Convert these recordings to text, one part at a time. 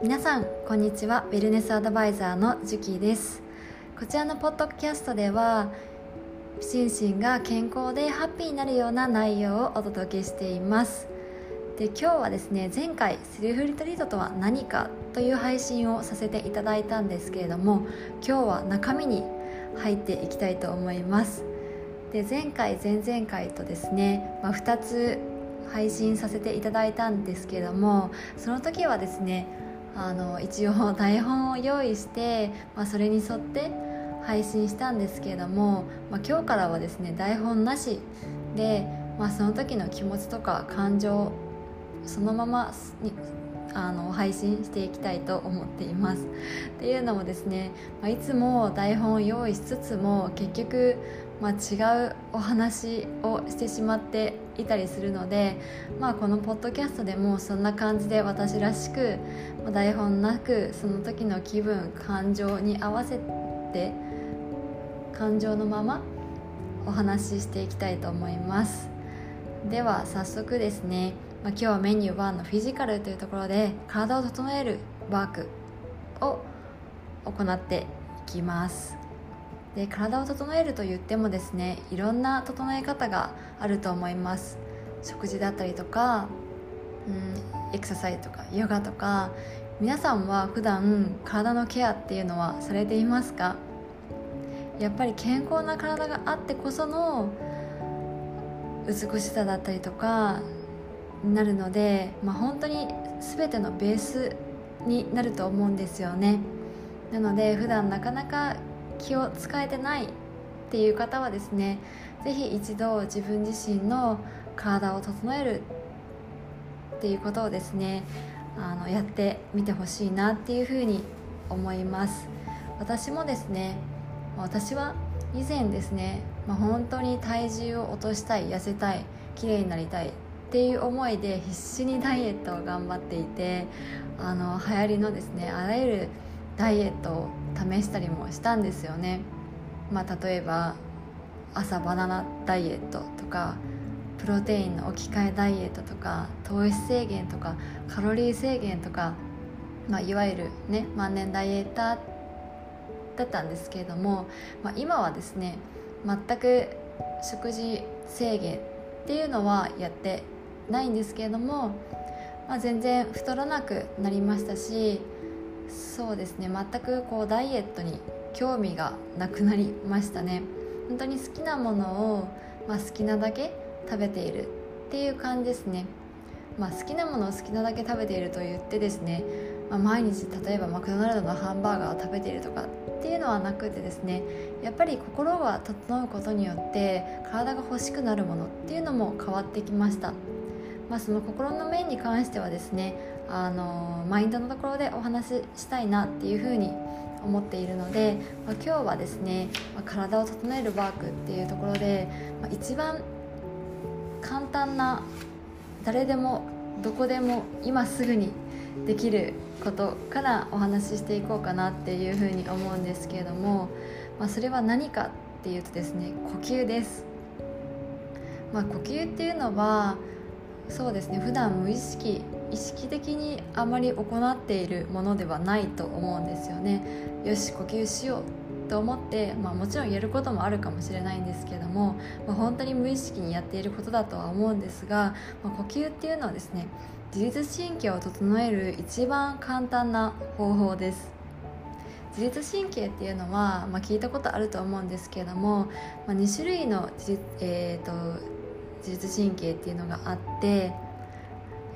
皆さんこんにちは。ウェルネスアドバイザーのジュキーです。こちらのポッドキャストでは心身が健康でハッピーになるような内容をお届けしています。で今日はですね前回セルフリトリートとは何かという配信をさせていただいたんですけれども今日は中身に入っていきたいと思います。で前回前々回とですね、まあ、2つ配信させていただいたんですけれどもその時はですねあの一応台本を用意して、まあ、それに沿って配信したんですけれども、まあ、今日からはですね台本なしで、まあ、その時の気持ちとか感情そのままにあの配信していきたいと思っています。っていうのもですね、まあ、いつも台本を用意しつつも結局まあ、違うお話をしてしまっていたりするので、まあ、このポッドキャストでもそんな感じで私らしく、まあ、台本なくその時の気分感情に合わせて感情のままお話ししていきたいと思います。では早速ですね、まあ、今日はメニュー1のフィジカルというところで体を整えるワークを行っていきます。で体を整えると言ってもですねいろんな整え方があると思います。食事だったりとか、うん、エクササイズとかヨガとか皆さんは普段体のケアっていうのはされていますか？やっぱり健康な体があってこその美しさだったりとかになるので、まあ、本当に全てのベースになると思うんですよね。なので普段なかなか気を使えてないっていう方はですね是非一度自分自身の体を整えるっていうことをですねあのやってみてほしいなっていうふうに思います。私もですね私は以前ですね、まあ、本当に体重を落としたい痩せたい綺麗になりたいっていう思いで必死にダイエットを頑張っていてあの流行りのですねあらゆるダイエットを試したりもしたんですよね、まあ、例えば朝バナナダイエットとかプロテインの置き換えダイエットとか糖質制限とかカロリー制限とか、まあ、いわゆるね万年ダイエッターだったんですけれども、まあ、今はですね全く食事制限っていうのはやってないんですけれども、まあ、全然太らなくなりましたしそうですね。全くこうダイエットに興味がなくなりましたね。本当に好きなものを、まあ、好きなだけ食べているっていう感じですね、まあ、好きなものを好きなだけ食べていると言ってですね、まあ、毎日例えばマクドナルドのハンバーガーを食べているとかっていうのはなくてですねやっぱり心が整うことによって体が欲しくなるものっていうのも変わってきました。まあ、その心の面に関してはですねあのマインドのところでお話ししたいなっていうふうに思っているので、まあ、今日はですね、まあ、体を整えるワークっていうところで、まあ、一番簡単な誰でもどこでも今すぐにできることからお話ししていこうかなっていうふうに思うんですけれども、まあ、それは何かっていうとですね呼吸です、まあ、呼吸っていうのはそうですね。普段無意識意識的にあまり行っているものではないと思うんですよね。よし呼吸しようと思って、まあ、もちろんやることもあるかもしれないんですけども、まあ、本当に無意識にやっていることだとは思うんですが、まあ、呼吸っていうのはですね自律神経を整える一番簡単な方法です。自律神経っていうのは、まあ、聞いたことあると思うんですけども、まあ、2種類の自,、えーと自律神経っていうのがあって、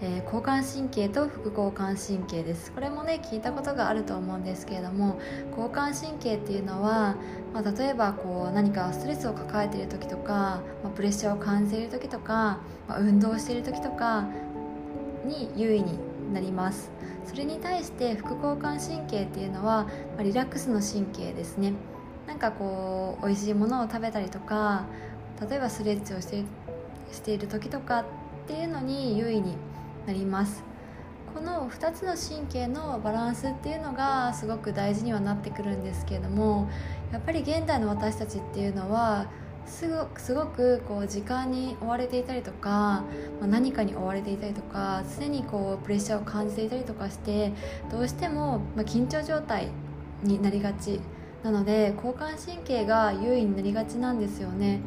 えー、交感神経と副交感神経です。これもね聞いたことがあると思うんですけれども交感神経っていうのは、まあ、例えばこう何かストレスを抱えている時とか、まあ、プレッシャーを感じている時とか、まあ、運動している時とかに優位になります。それに対して副交感神経っていうのは、まあ、リラックスの神経ですね。なんかこう美味しいものを食べたりとか例えばストレッチをしてしている時とかっていうのに優位になります。この2つの神経のバランスっていうのがすごく大事にはなってくるんですけれどもやっぱり現代の私たちっていうのはすごくすごくこう時間に追われていたりとか、まあ、何かに追われていたりとか常にこうプレッシャーを感じていたりとかしてどうしても、ま緊張状態になりがちなので交感神経が優位になりがちなんですよね。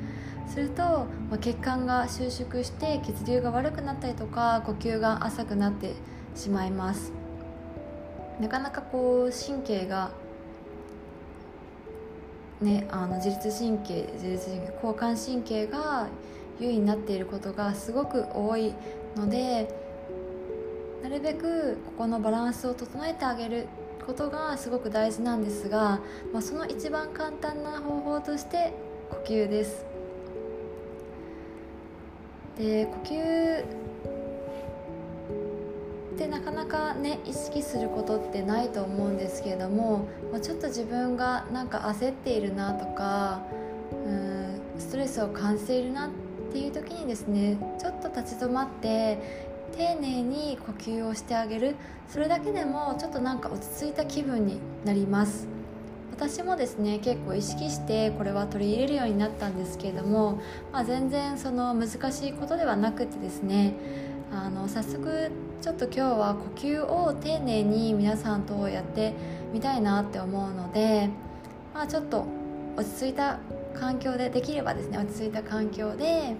すると、まあ、血管が収縮して血流が悪くなったりとか呼吸が浅くなってしまいます。なかなかこう神経がね、あの自律神経自律神経交感神経が優位になっていることがすごく多いのでなるべくここのバランスを整えてあげる。ことがすごく大事なんですが、まあ、その一番簡単な方法として呼吸です。で呼吸ってなかなかね意識することってないと思うんですけれども、まあ、ちょっと自分がなんか焦っているなとかうんストレスを感じているなっていう時にですねちょっと立ち止まって丁寧に呼吸をしてあげる。それだけでもちょっとなんか落ち着いた気分になります。私もですね結構意識してこれは取り入れるようになったんですけれども、まあ、全然その難しいことではなくてですねあの早速ちょっと今日は呼吸を丁寧に皆さんとやってみたいなって思うので、まあ、ちょっと落ち着いた環境でできればですね落ち着いた環境で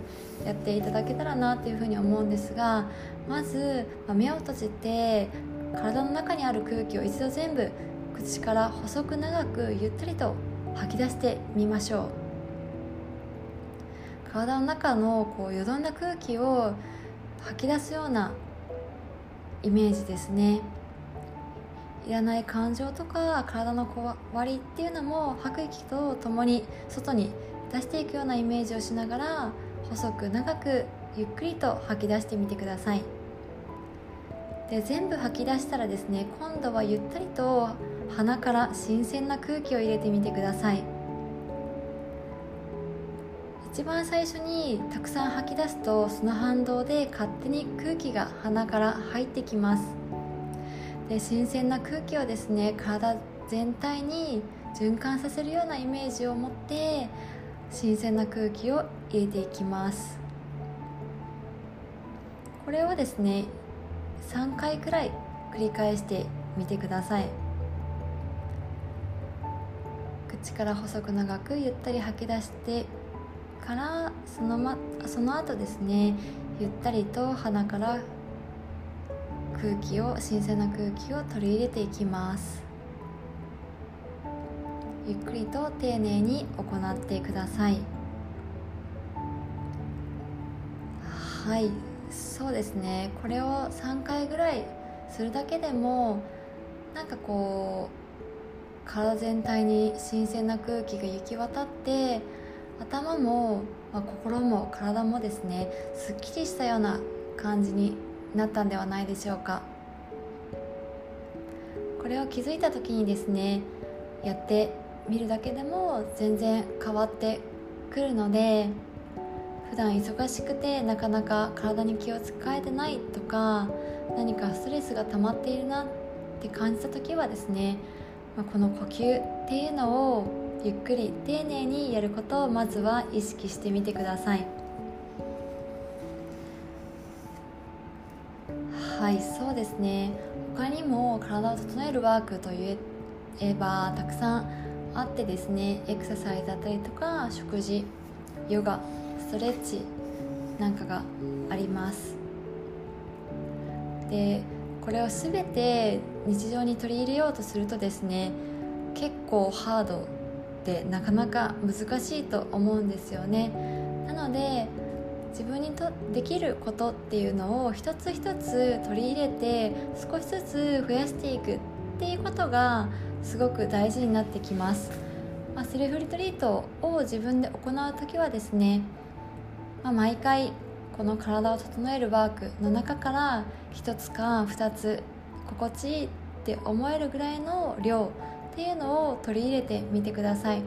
やっていただけたらなっていうふうに思うんですがまず、目を閉じて体の中にある空気を一度全部口から細く長くゆったりと吐き出してみましょう。体の中のこうよどんだ空気を吐き出すようなイメージですね。いらない感情とか体のこわりっていうのも吐く息とともに外に出していくようなイメージをしながら細く長くゆっくりと吐き出してみてください。で全部吐き出したらですね今度はゆったりと鼻から新鮮な空気を入れてみてください。一番最初にたくさん吐き出すとその反動で勝手に空気が鼻から入ってきます。で新鮮な空気をですね体全体に循環させるようなイメージを持って新鮮な空気を入れていきます。これをですね3回くらい繰り返してみてください。口から細く長くゆったり吐き出してからその,、ま、その後ですねゆったりと鼻から空気を新鮮な空気を取り入れていきます。ゆっくりと丁寧に行ってください。はい。そうですね。これを3回ぐらいするだけでもなんかこう体全体に新鮮な空気が行き渡って頭も、まあ、心も体もですねすっきりしたような感じになったんではないでしょうか。これを気づいた時にですねやってみるだけでも全然変わってくるので普段忙しくてなかなか体に気を使えてないとか何かストレスが溜まっているなって感じた時はですね、まこの呼吸っていうのをゆっくり丁寧にやることをまずは意識してみてください。はいそうですね。他にも体を整えるワークといえばたくさんあってですねエクササイズだったりとか食事ヨガトレッチなんかがあります。でこれを全て日常に取り入れようとするとですね結構ハードってなかなか難しいと思うんですよね。なので自分にとできることっていうのを一つ一つ取り入れて少しずつ増やしていくっていうことがすごく大事になってきます、まあ、セルフリトリートを自分で行う時はですね、まあ、毎回この体を整えるワークの中から1つか2つ心地いいって思えるぐらいの量っていうのを取り入れてみてください。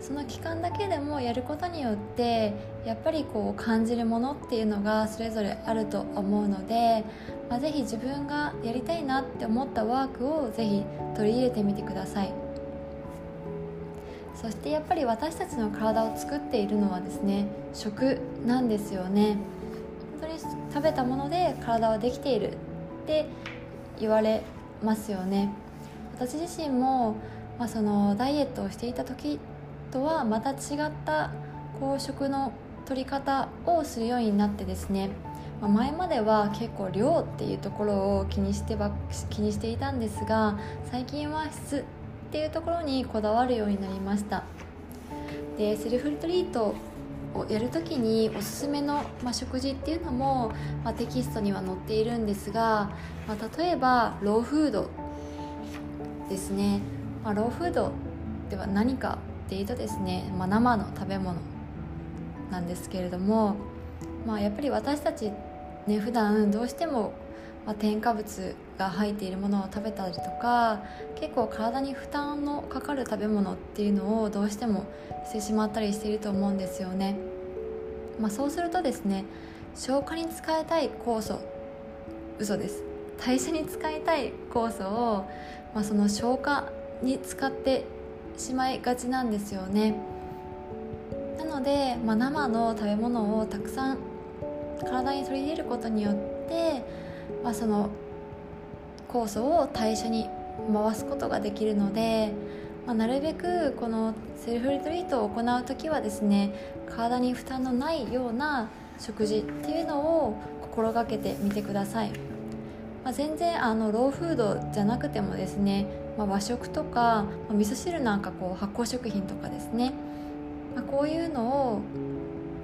その期間だけでもやることによってやっぱりこう感じるものっていうのがそれぞれあると思うので、まあ、ぜひ自分がやりたいなって思ったワークをぜひ取り入れてみてください。そしてやっぱり私たちの体を作っているのはですね食なんですよね。本当に食べたもので体はできているって言われますよね。私自身も、まあ、そのダイエットをしていた時とはまた違ったこう食の取り方をするようになってですねま前までは結構量っていうところを気にしてば気にしていたんですが最近は質っていうところにこだわるようになりました。でセルフリトリートをやるときにおすすめの、まあ、食事っていうのも、まあ、テキストには載っているんですが、まあ、例えばローフードですね、まあ、ローフードでは何かっていうとですね、まあ、生の食べ物なんですけれども、まあ、やっぱり私たちね普段どうしても、まあ、添加物が入っているものを食べたりとか結構体に負担のかかる食べ物っていうのをどうしてもしてしまったりしていると思うんですよね、まあ、そうするとですね消化に使いたい酵素嘘です。代謝に使いたい酵素を、まあ、その消化に使ってしまいがちなんですよね。なので、まあ、生の食べ物をたくさん体に取り入れることによって、まあ、その酵素を代謝に回すことができるので、まあ、なるべくこのセルフリトリートを行う時はですね体に負担のないような食事っていうのを心がけてみてください、まあ、全然あのローフードじゃなくてもですね、まあ、和食とか、まあ、味噌汁なんかこう発酵食品とかですね、まあ、こういうのを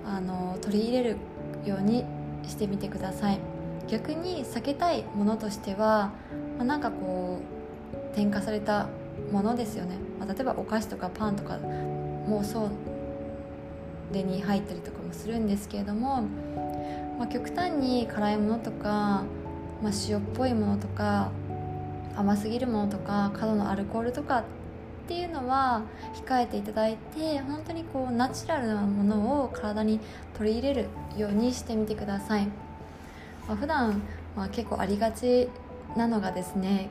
あの取り入れるようにしてみてください。逆に避けたいものとしては、まあ、なんかこう添加されたものですよね、まあ、例えばお菓子とかパンとかもそうでに入ったりとかもするんですけれども、まあ、極端に辛いものとか、まあ、塩っぽいものとか甘すぎるものとか過度のアルコールとかっていうのは控えていただいて本当にこうナチュラルなものを体に取り入れるようにしてみてください、まあ、普段ま結構ありがちなのがですね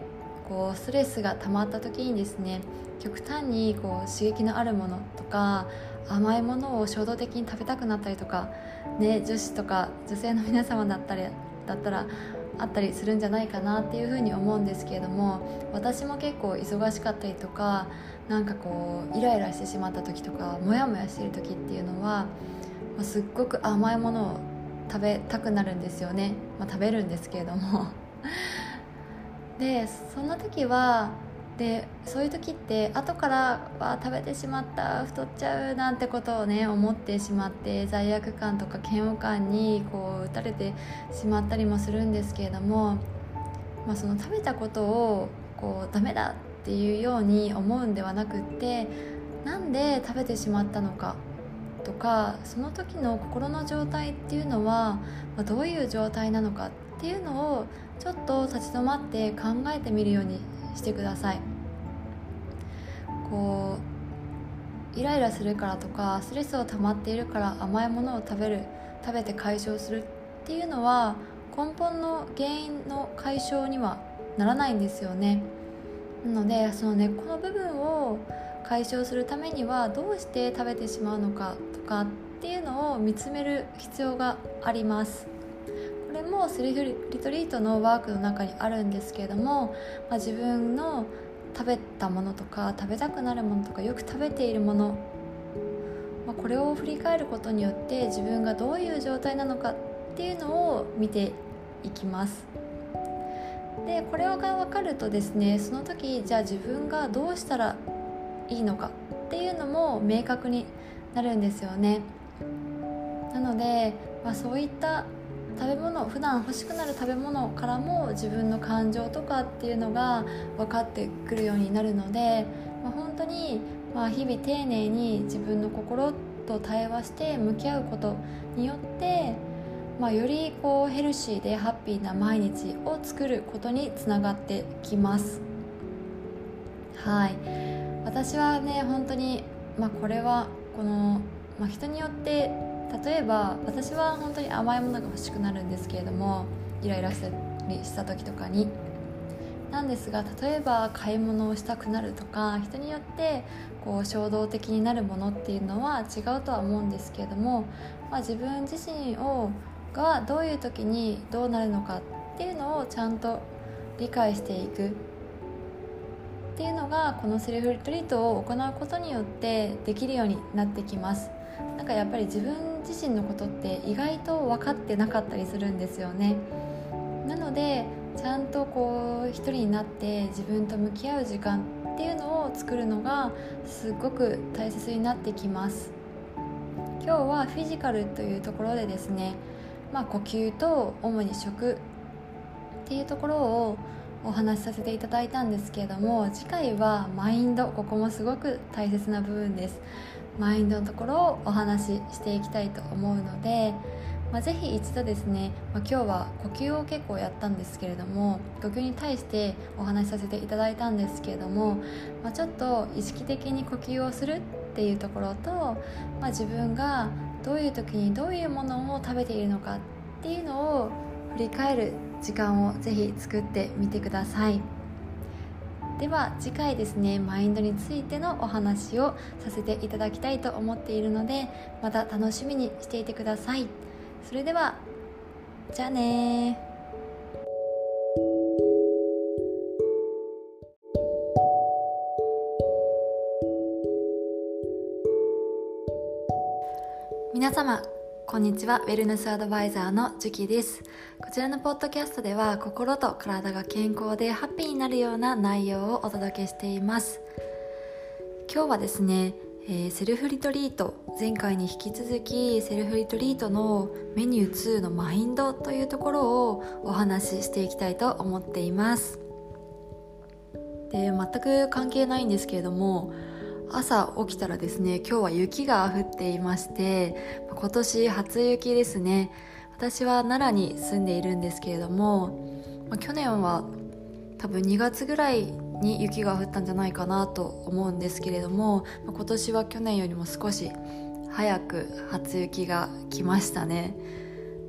こうストレスが溜まった時にですね極端にこう刺激のあるものとか甘いものを衝動的に食べたくなったりとか、ね、女子とか女性の皆様だったりだったらあったりするんじゃないかなっていうふうに思うんですけれども私も結構忙しかったりとかなんかこうイライラしてしまった時とかモヤモヤしてる時っていうのは、まあ、すっごく甘いものを食べたくなるんですよね、まあ、食べるんですけれども。でそんな時はでそういう時って後からは食べてしまった太っちゃうなんてことをね思ってしまって罪悪感とか嫌悪感にこう打たれてしまったりもするんですけれども、まあ、その食べたことをこうダメだっていうように思うんではなくってなんで食べてしまったのか。とかその時の心の状態っていうのは、ま、どういう状態なのかっていうのをちょっと立ち止まって考えてみるようにしてください。こうイライラするからとかストレスを溜まっているから甘いものを食べる食べて解消するっていうのは根本の原因の解消にはならないんですよね。なのでその根っこの部分を解消するためにはどうして食べてしまうのかとかっていうのを見つめる必要があります。これもセルフリトリートのワークの中にあるんですけれども、まあ、自分の食べたものとか食べたくなるものとかよく食べているもの、まあ、これを振り返ることによって自分がどういう状態なのかっていうのを見ていきます。でこれが分かるとですねその時じゃあ自分がどうしたらいいのかっていうのも明確になるんですよね。なので、まあ、そういった食べ物普段欲しくなる食べ物からも自分の感情とかっていうのが分かってくるようになるので、まあ、本当にまあ日々丁寧に自分の心と対話して向き合うことによって、まあ、よりこうヘルシーでハッピーな毎日を作ることにつながってきます。はい。私はね本当に、まあ、これはこの、まあ、人によって例えば私は本当に甘いものが欲しくなるんですけれどもイライラしたりした時とかに。なんですが例えば買い物をしたくなるとか人によってこう衝動的になるものっていうのは違うとは思うんですけれども、まあ、自分自身をがどういう時にどうなるのかっていうのをちゃんと理解していく。っていうのがこのセルフリトリートを行うことによってできるようになってきます。なんかやっぱり自分自身のことって意外と分かってなかったりするんですよね。なのでちゃんとこう一人になって自分と向き合う時間っていうのを作るのがすっごく大切になってきます。今日はフィジカルというところでですね、まあ、呼吸と主に食っていうところをお話しさせていただいたんですけれども次回はマインドここもすごく大切な部分です。マインドのところをお話ししていきたいと思うのでまあ、ぜひ一度ですね、まあ、今日は呼吸を結構やったんですけれども呼吸に対してお話しさせていただいたんですけれども、まあ、ちょっと意識的に呼吸をするっていうところと、まあ、自分がどういう時にどういうものを食べているのかっていうのを振り返る時間をぜひ作ってみてくださいでは次回ですねマインドについてのお話をさせていただきたいと思っているのでまた楽しみにしていてください。それではじゃあね皆様こんにちは。ウェルネスアドバイザーのジュキです。こちらのポッドキャストでは心と体が健康でハッピーになるような内容をお届けしています。今日はですねえー、セルフリトリート。前回に引き続きセルフリトリートのメニュー2のマインドというところをお話ししていきたいと思っています。で全く関係ないんですけれども朝起きたらですね今日は雪が降っていまして今年初雪ですね。私は奈良に住んでいるんですけれども去年は多分2月ぐらいに雪が降ったんじゃないかなと思うんですけれども今年は去年よりも少し早く初雪が来ましたね。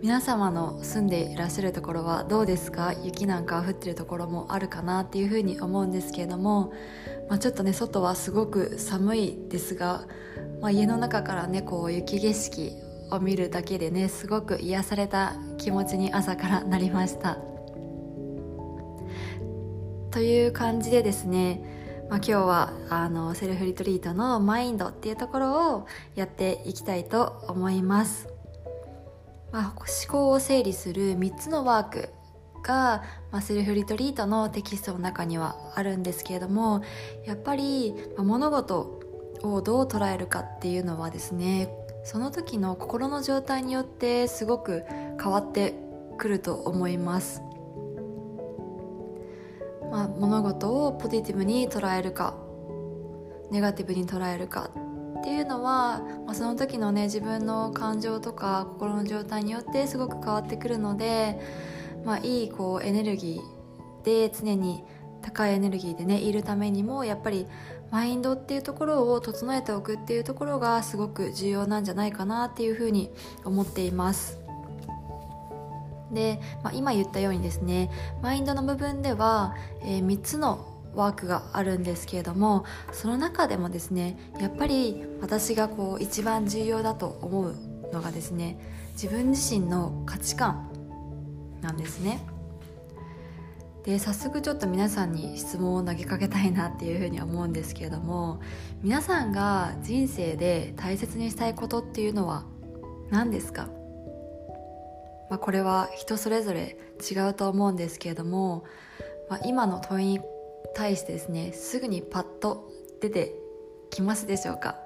皆様の住んでいらっしゃるところはどうですか？雪なんか降ってるところもあるかなっていうふうに思うんですけれども、まあ、ちょっとね外はすごく寒いですが、まあ、家の中からねこう雪景色を見るだけでねすごく癒された気持ちに朝からなりました。という感じでですね、まあ、今日はあのセルフリトリートのマインドっていうところをやっていきたいと思います、まあ、思考を整理する3つのワーク。が、まあ、セルフリトリートのテキストの中にはあるんですけれどもやっぱり、まあ、物事をどう捉えるかっていうのはですねその時の心の状態によってすごく変わってくると思います。まあ、物事をポジティブに捉えるかネガティブに捉えるかっていうのは、まあ、その時のね自分の感情とか心の状態によってすごく変わってくるので、まあ、いいこうエネルギーで常に高いエネルギーでねいるためにもやっぱりマインドっていうところを整えておくっていうところがすごく重要なんじゃないかなっていうふうに思っています。で、まあ、今言ったようにですねマインドの部分では、えー、3つのワークがあるんですけれどもその中でもですねやっぱり私がこう一番重要だと思うのがですね自分自身の価値観なんですね。で早速ちょっと皆さんに質問を投げかけたいなっていうふうに思うんですけれども皆さんが人生で大切にしたいことっていうのは何ですか？まあ、これは人それぞれ違うと思うんですけれども、まあ、今の問いに対してですねすぐにパッと出てきますでしょうか、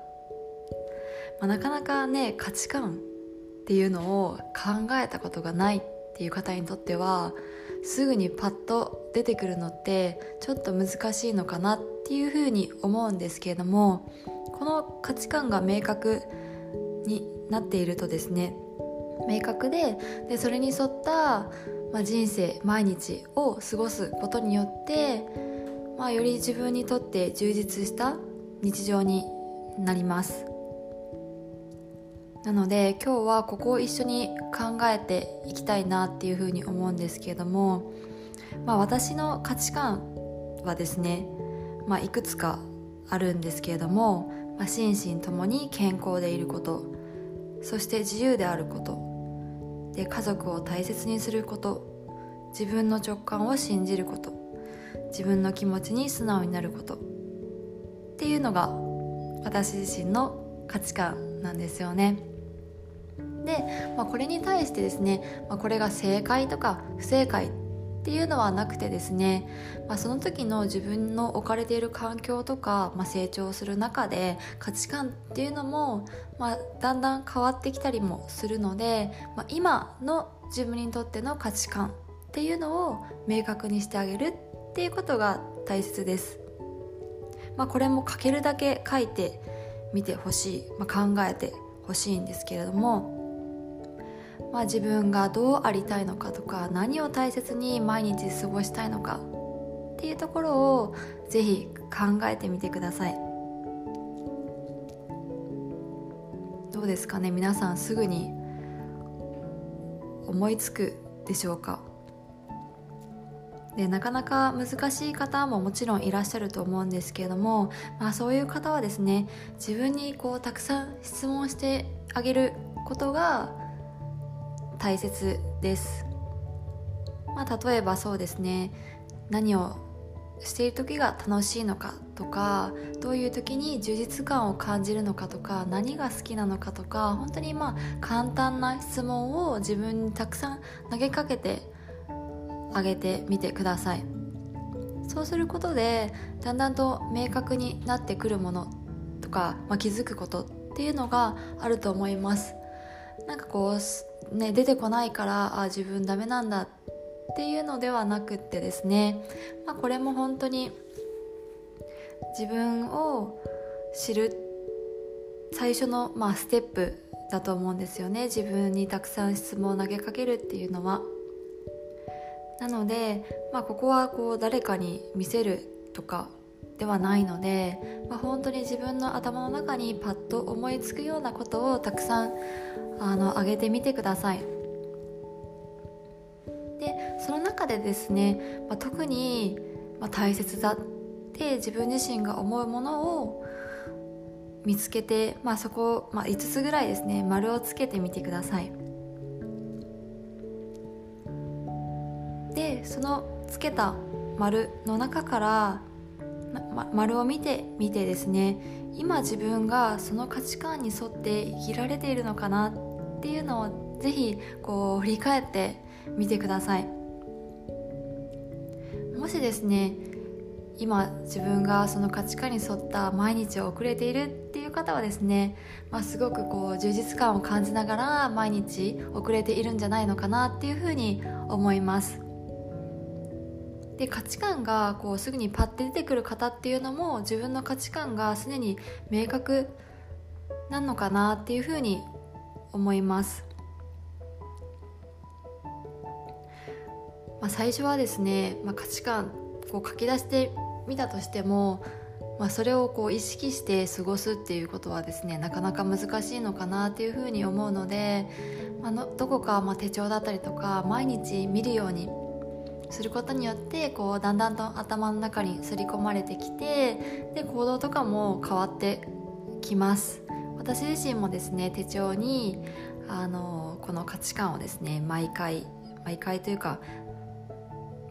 まあ、なかなかね価値観っていうのを考えたことがないっていう方にとってはすぐにパッと出てくるのってちょっと難しいのかなっていうふうに思うんですけれどもこの価値観が明確になっているとですね明確ででそれに沿った、まあ、人生毎日を過ごすことによって、まあ、より自分にとって充実した日常になります。なので今日はここを一緒に考えていきたいなっていうふうに思うんですけれども、まあ、私の価値観はですね、まあ、いくつかあるんですけれども、まあ、心身ともに健康でいることそして自由であることで家族を大切にすること自分の直感を信じること自分の気持ちに素直になることっていうのが私自身の価値観なんですよね。で、まあ、これに対してですね、まあ、これが正解とか不正解っていうのはなくてですね、まあ、その時の自分の置かれている環境とか、まあ、成長する中で価値観っていうのも、まあ、だんだん変わってきたりもするので、まあ、今の自分にとっての価値観っていうのを明確にしてあげるっていうことが大切です、まあ、これも書けるだけ書いてみてほしい、まあ、考えてほしいんですけれどもまあ、自分がどうありたいのかとか何を大切に毎日過ごしたいのかっていうところをぜひ考えてみてください。どうですかね？皆さんすぐに思いつくでしょうか？でなかなか難しい方ももちろんいらっしゃると思うんですけれども、まあ、そういう方はですね自分にこうたくさん質問してあげることが大切です、まあ、例えばそうですね。何をしている時が楽しいのかとかどういう時に充実感を感じるのかとか何が好きなのかとか本当にまあ簡単な質問を自分にたくさん投げかけてあげてみてください。そうすることでだんだんと明確になってくるものとか、まあ、気づくことっていうのがあると思います。なんかこうね、出てこないからあ自分ダメなんだっていうのではなくってですね、まあ、これも本当に自分を知る最初の、まあ、ステップだと思うんですよね自分にたくさん質問を投げかけるっていうのは。なので、まあ、ここはこう誰かに見せるとかではないので、まあ、本当に自分の頭の中にパッと思いつくようなことをたくさんあの上げてみてください。でその中でですね、まあ、特に、まあ、大切だって自分自身が思うものを見つけて、まあ、そこ、まあ、5つぐらいですね丸をつけてみてください。でそのつけた丸の中からま、丸を見てみてですね今自分がその価値観に沿って生きられているのかなっていうのをぜひこう振り返ってみてください。もしですね今自分がその価値観に沿った毎日を送れているっていう方はですね、まあ、すごくこう充実感を感じながら毎日遅れているんじゃないのかなっていうふうに思います。で価値観がこうすぐにパッて出てくる方っていうのも自分の価値観がすでに明確なのかなっていうふうに思います、まあ、最初はですね、まあ、価値観こう書き出してみたとしても、まあ、それをこう意識して過ごすっていうことはですねなかなか難しいのかなっていうふうに思うので、まあの、どこかまあ手帳だったりとか毎日見るようにすることによってこうだんだんと頭の中に刷り込まれてきてで行動とかも変わってきます。私自身もですね手帳にあのこの価値観をですね毎回毎回というか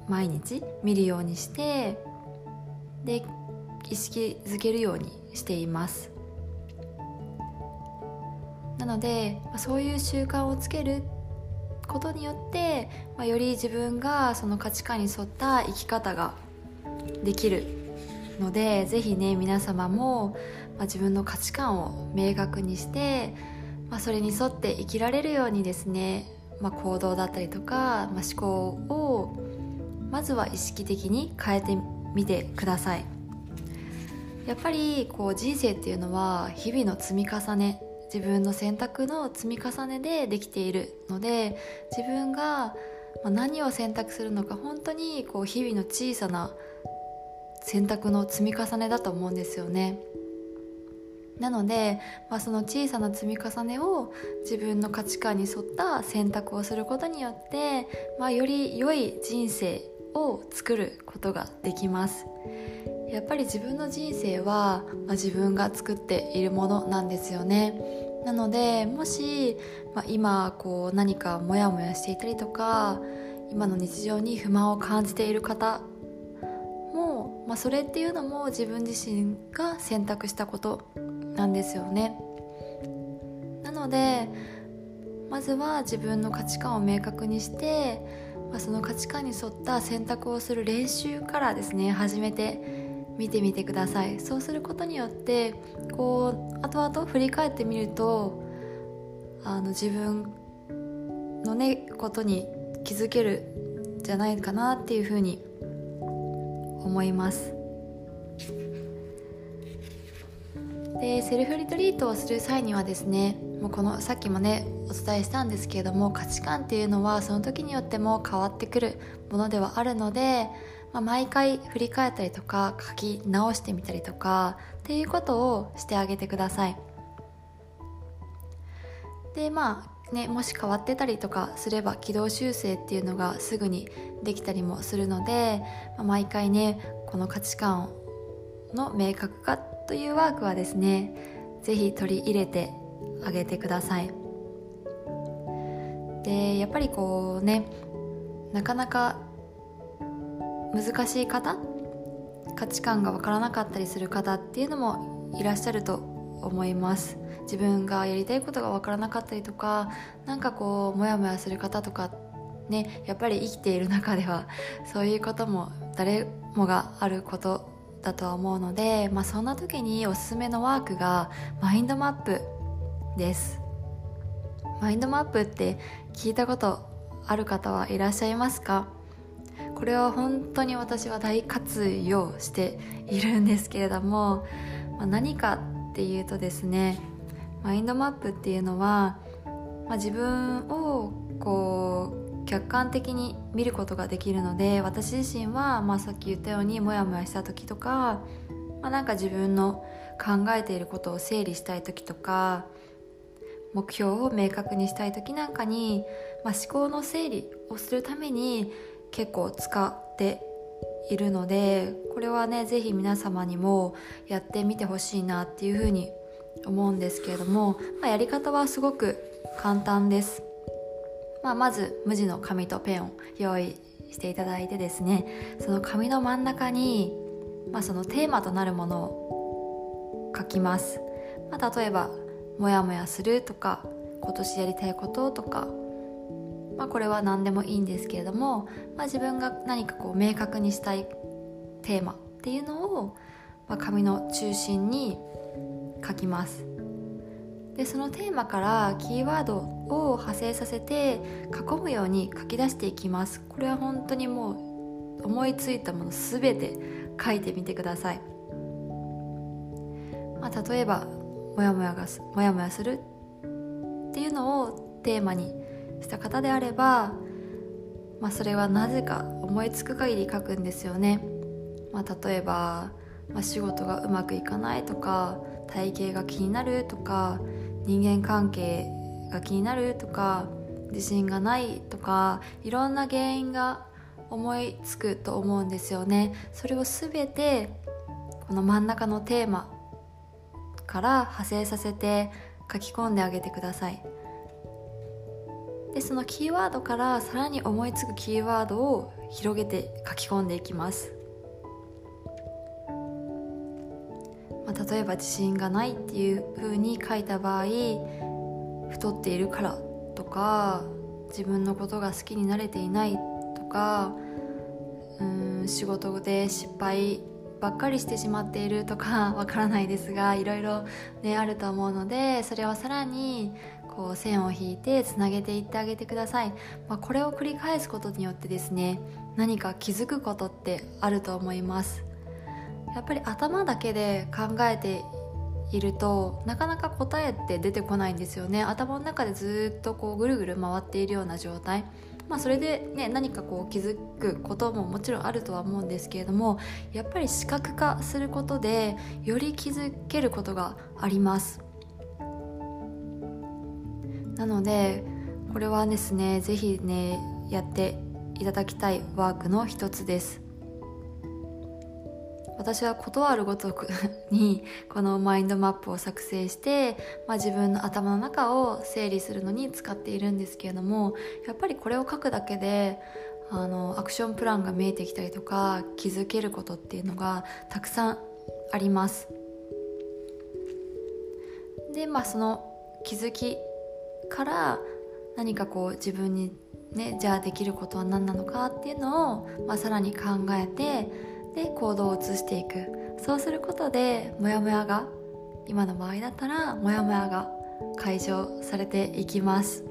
毎日見るようにしてで意識づけるようにしています。なのでそういう習慣をつけることによって、まあ、より自分がその価値観に沿った生き方ができるのでぜひね皆様も、まあ、自分の価値観を明確にして、まあ、それに沿って生きられるようにですね、まあ、行動だったりとか、まあ、思考をまずは意識的に変えてみてください。やっぱりこう人生っていうのは日々の積み重ね自分の選択の積み重ねでできているので自分が何を選択するのか本当にこう日々の小さな選択の積み重ねだと思うんですよね。なので、まあ、その小さな積み重ねを自分の価値観に沿った選択をすることによって、まあ、より良い人生を作ることができますやっぱり自分の人生は、まあ、自分が作っているものなんですよね。なのでもし、まあ、今こう何かモヤモヤしていたりとか今の日常に不満を感じている方も、まあ、それっていうのも自分自身が選択したことなんですよね。なのでまずは自分の価値観を明確にして、まあ、その価値観に沿った選択をする練習からですね始めて見てみてください。そうすることによってこう後々振り返ってみるとあの自分のねことに気づけるじゃないかなっていうふうに思います。でセルフリトリートをする際にはですねもうこのさっきもねお伝えしたんですけれども価値観っていうのはその時によっても変わってくるものではあるのでまあ、毎回振り返ったりとか書き直してみたりとかっていうことをしてあげてください。でまあねもし変わってたりとかすれば軌道修正っていうのがすぐにできたりもするので、まあ、毎回ねこの価値観の明確化というワークはですね是非取り入れてあげてください。でやっぱりこうねなかなか難しい方価値観が分からなかったりする方っていうのもいらっしゃると思います。自分がやりたいことが分からなかったりとか何かこうモヤモヤする方とかねやっぱり生きている中では そういうことも誰もがあることだとは思うので、まあ、そんな時におすすめのワークがマインドマップです。マインドマップって聞いたことある方はいらっしゃいますか？これは本当に私は大活用しているんですけれども、まあ、何かっていうとですねマインドマップっていうのは、まあ、自分をこう客観的に見ることができるので私自身は、まあ、さっき言ったようにモヤモヤした時とか、まあ、なんか自分の考えていることを整理したい時とか目標を明確にしたい時なんかに、まあ、思考の整理をするために結構使っているのでこれはね是非皆様にもやってみてほしいなっていうふうに思うんですけれども、まあ、やり方はすごく簡単です、まあ、まず無地の紙とペンを用意していただいてですねその紙の真ん中に、まあ、そのテーマとなるものを書きます、まあ、例えば「モヤモヤする」とか「今年やりたいこと」とかまあ、これは何でもいいんですけれども、まあ、自分が何かこう明確にしたいテーマっていうのを、まあ、紙の中心に書きます。でそのテーマからキーワードを派生させて囲むように書き出していきます。これは本当にもう思いついたもの全て書いてみてください、まあ、例えばモヤモヤがモヤモヤするっていうのをテーマにした方であれば、まあ、それはなぜか思いつく限り書くんですよね、まあ、例えば、まあ、仕事がうまくいかないとか体型が気になるとか人間関係が気になるとか自信がないとかいろんな原因が思いつくと思うんですよね。それを全てこの真ん中のテーマから派生させて書き込んであげてください。でそのキーワードからさらに思いつくキーワードを広げて書き込んでいきます、まあ、例えば自信がないっていう風に書いた場合太っているからとか自分のことが好きになれていないとかうん仕事で失敗ばっかりしてしまっているとかわからないですがいろいろ、ね、あると思うのでそれをさらにこう線を引いてつなげていってあげてください、まあ、これを繰り返すことによってですね何か気づくことってあると思います。やっぱり頭だけで考えているとなかなか答えって出てこないんですよね。頭の中でずっとこうぐるぐる回っているような状態。まあ、それで、ね、何かこう気づくことももちろんあるとは思うんですけれどもやっぱり視覚化することでより気づけることがあります。なのでこれはですね是非ねやっていただきたいワークの一つです。私はことあるごとくにこのマインドマップを作成して、まあ、自分の頭の中を整理するのに使っているんですけれどもやっぱりこれを書くだけであのアクションプランが見えてきたりとか気づけることっていうのがたくさんあります。でまあその気づきから何かこう自分にねじゃあできることは何なのかっていうのを、まあ、さらに考えてで行動を移していく。そうすることでモヤモヤが今の場合だったらモヤモヤが解消されていきます。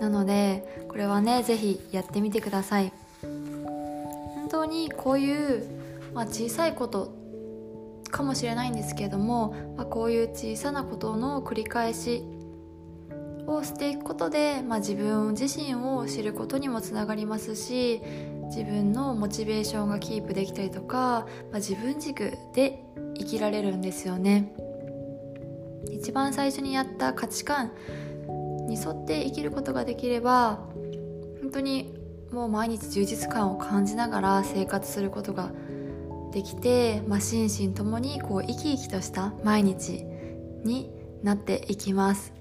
なのでこれはね是非やってみてください。本当にこういう、まあ、小さいことかもしれないんですけれども、まあ、こういう小さなことの繰り返しをしていくことで、まあ、自分自身を知ることにもつながりますし自分のモチベーションがキープできたりとか、まあ、自分軸で生きられるんですよね。一番最初にやった価値観に沿って生きることができれば本当にもう毎日充実感を感じながら生活することができて、まあ、心身ともにこう生き生きとした毎日になっていきます。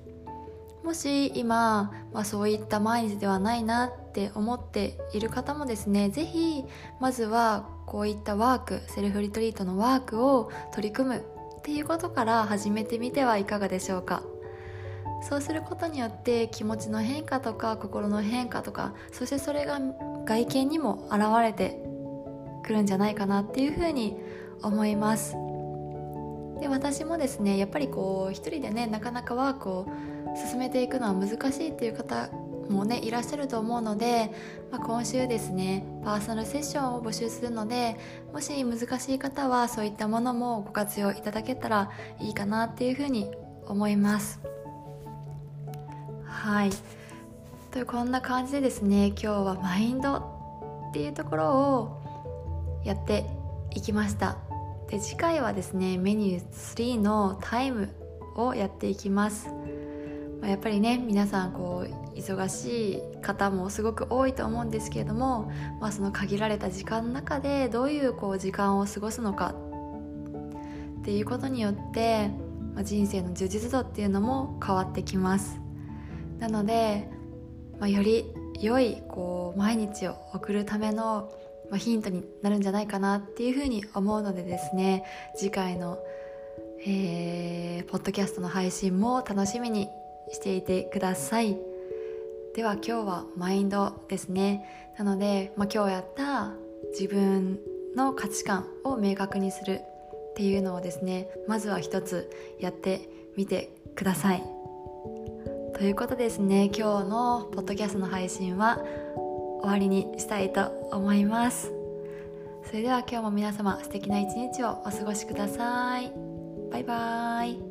もし今、まあ、そういった毎日ではないなって思っている方もですね是非まずはこういったワークセルフリトリートのワークを取り組むっていうことから始めてみてはいかがでしょうか。そうすることによって気持ちの変化とか心の変化とかそしてそれが外見にも現れてくるんじゃないかなっていうふうに思います。で私もですねやっぱりこう一人でねなかなかワークを進めていくのは難しいっていう方もねいらっしゃると思うので、まあ、今週ですねパーソナルセッションを募集するのでもし難しい方はそういったものもご活用いただけたらいいかなっていうふうに思います。はい。というこんな感じでですね今日はマインドっていうところをやっていきました。で次回はですねメニュー3のタイムをやっていきます。まあ、やっぱりね皆さんこう忙しい方もすごく多いと思うんですけれども、まあ、その限られた時間の中でどういうこう時間を過ごすのか。っていうことによって、まあ、人生の充実度っていうのも変わってきます。なので、まあ、より良いこう毎日を送るための、まあ、ヒントになるんじゃないかなっていうふうに思うのでですね次回のえー、ポッドキャストの配信も楽しみにしていてください。では今日はマインドですね。なので、まあ、今日やった自分の価値観を明確にするっていうのをですねまずは一つやってみてください。ということですね今日のポッドキャストの配信は終わりにしたいと思います。それでは今日も皆様素敵な一日をお過ごしください。バイバーイ。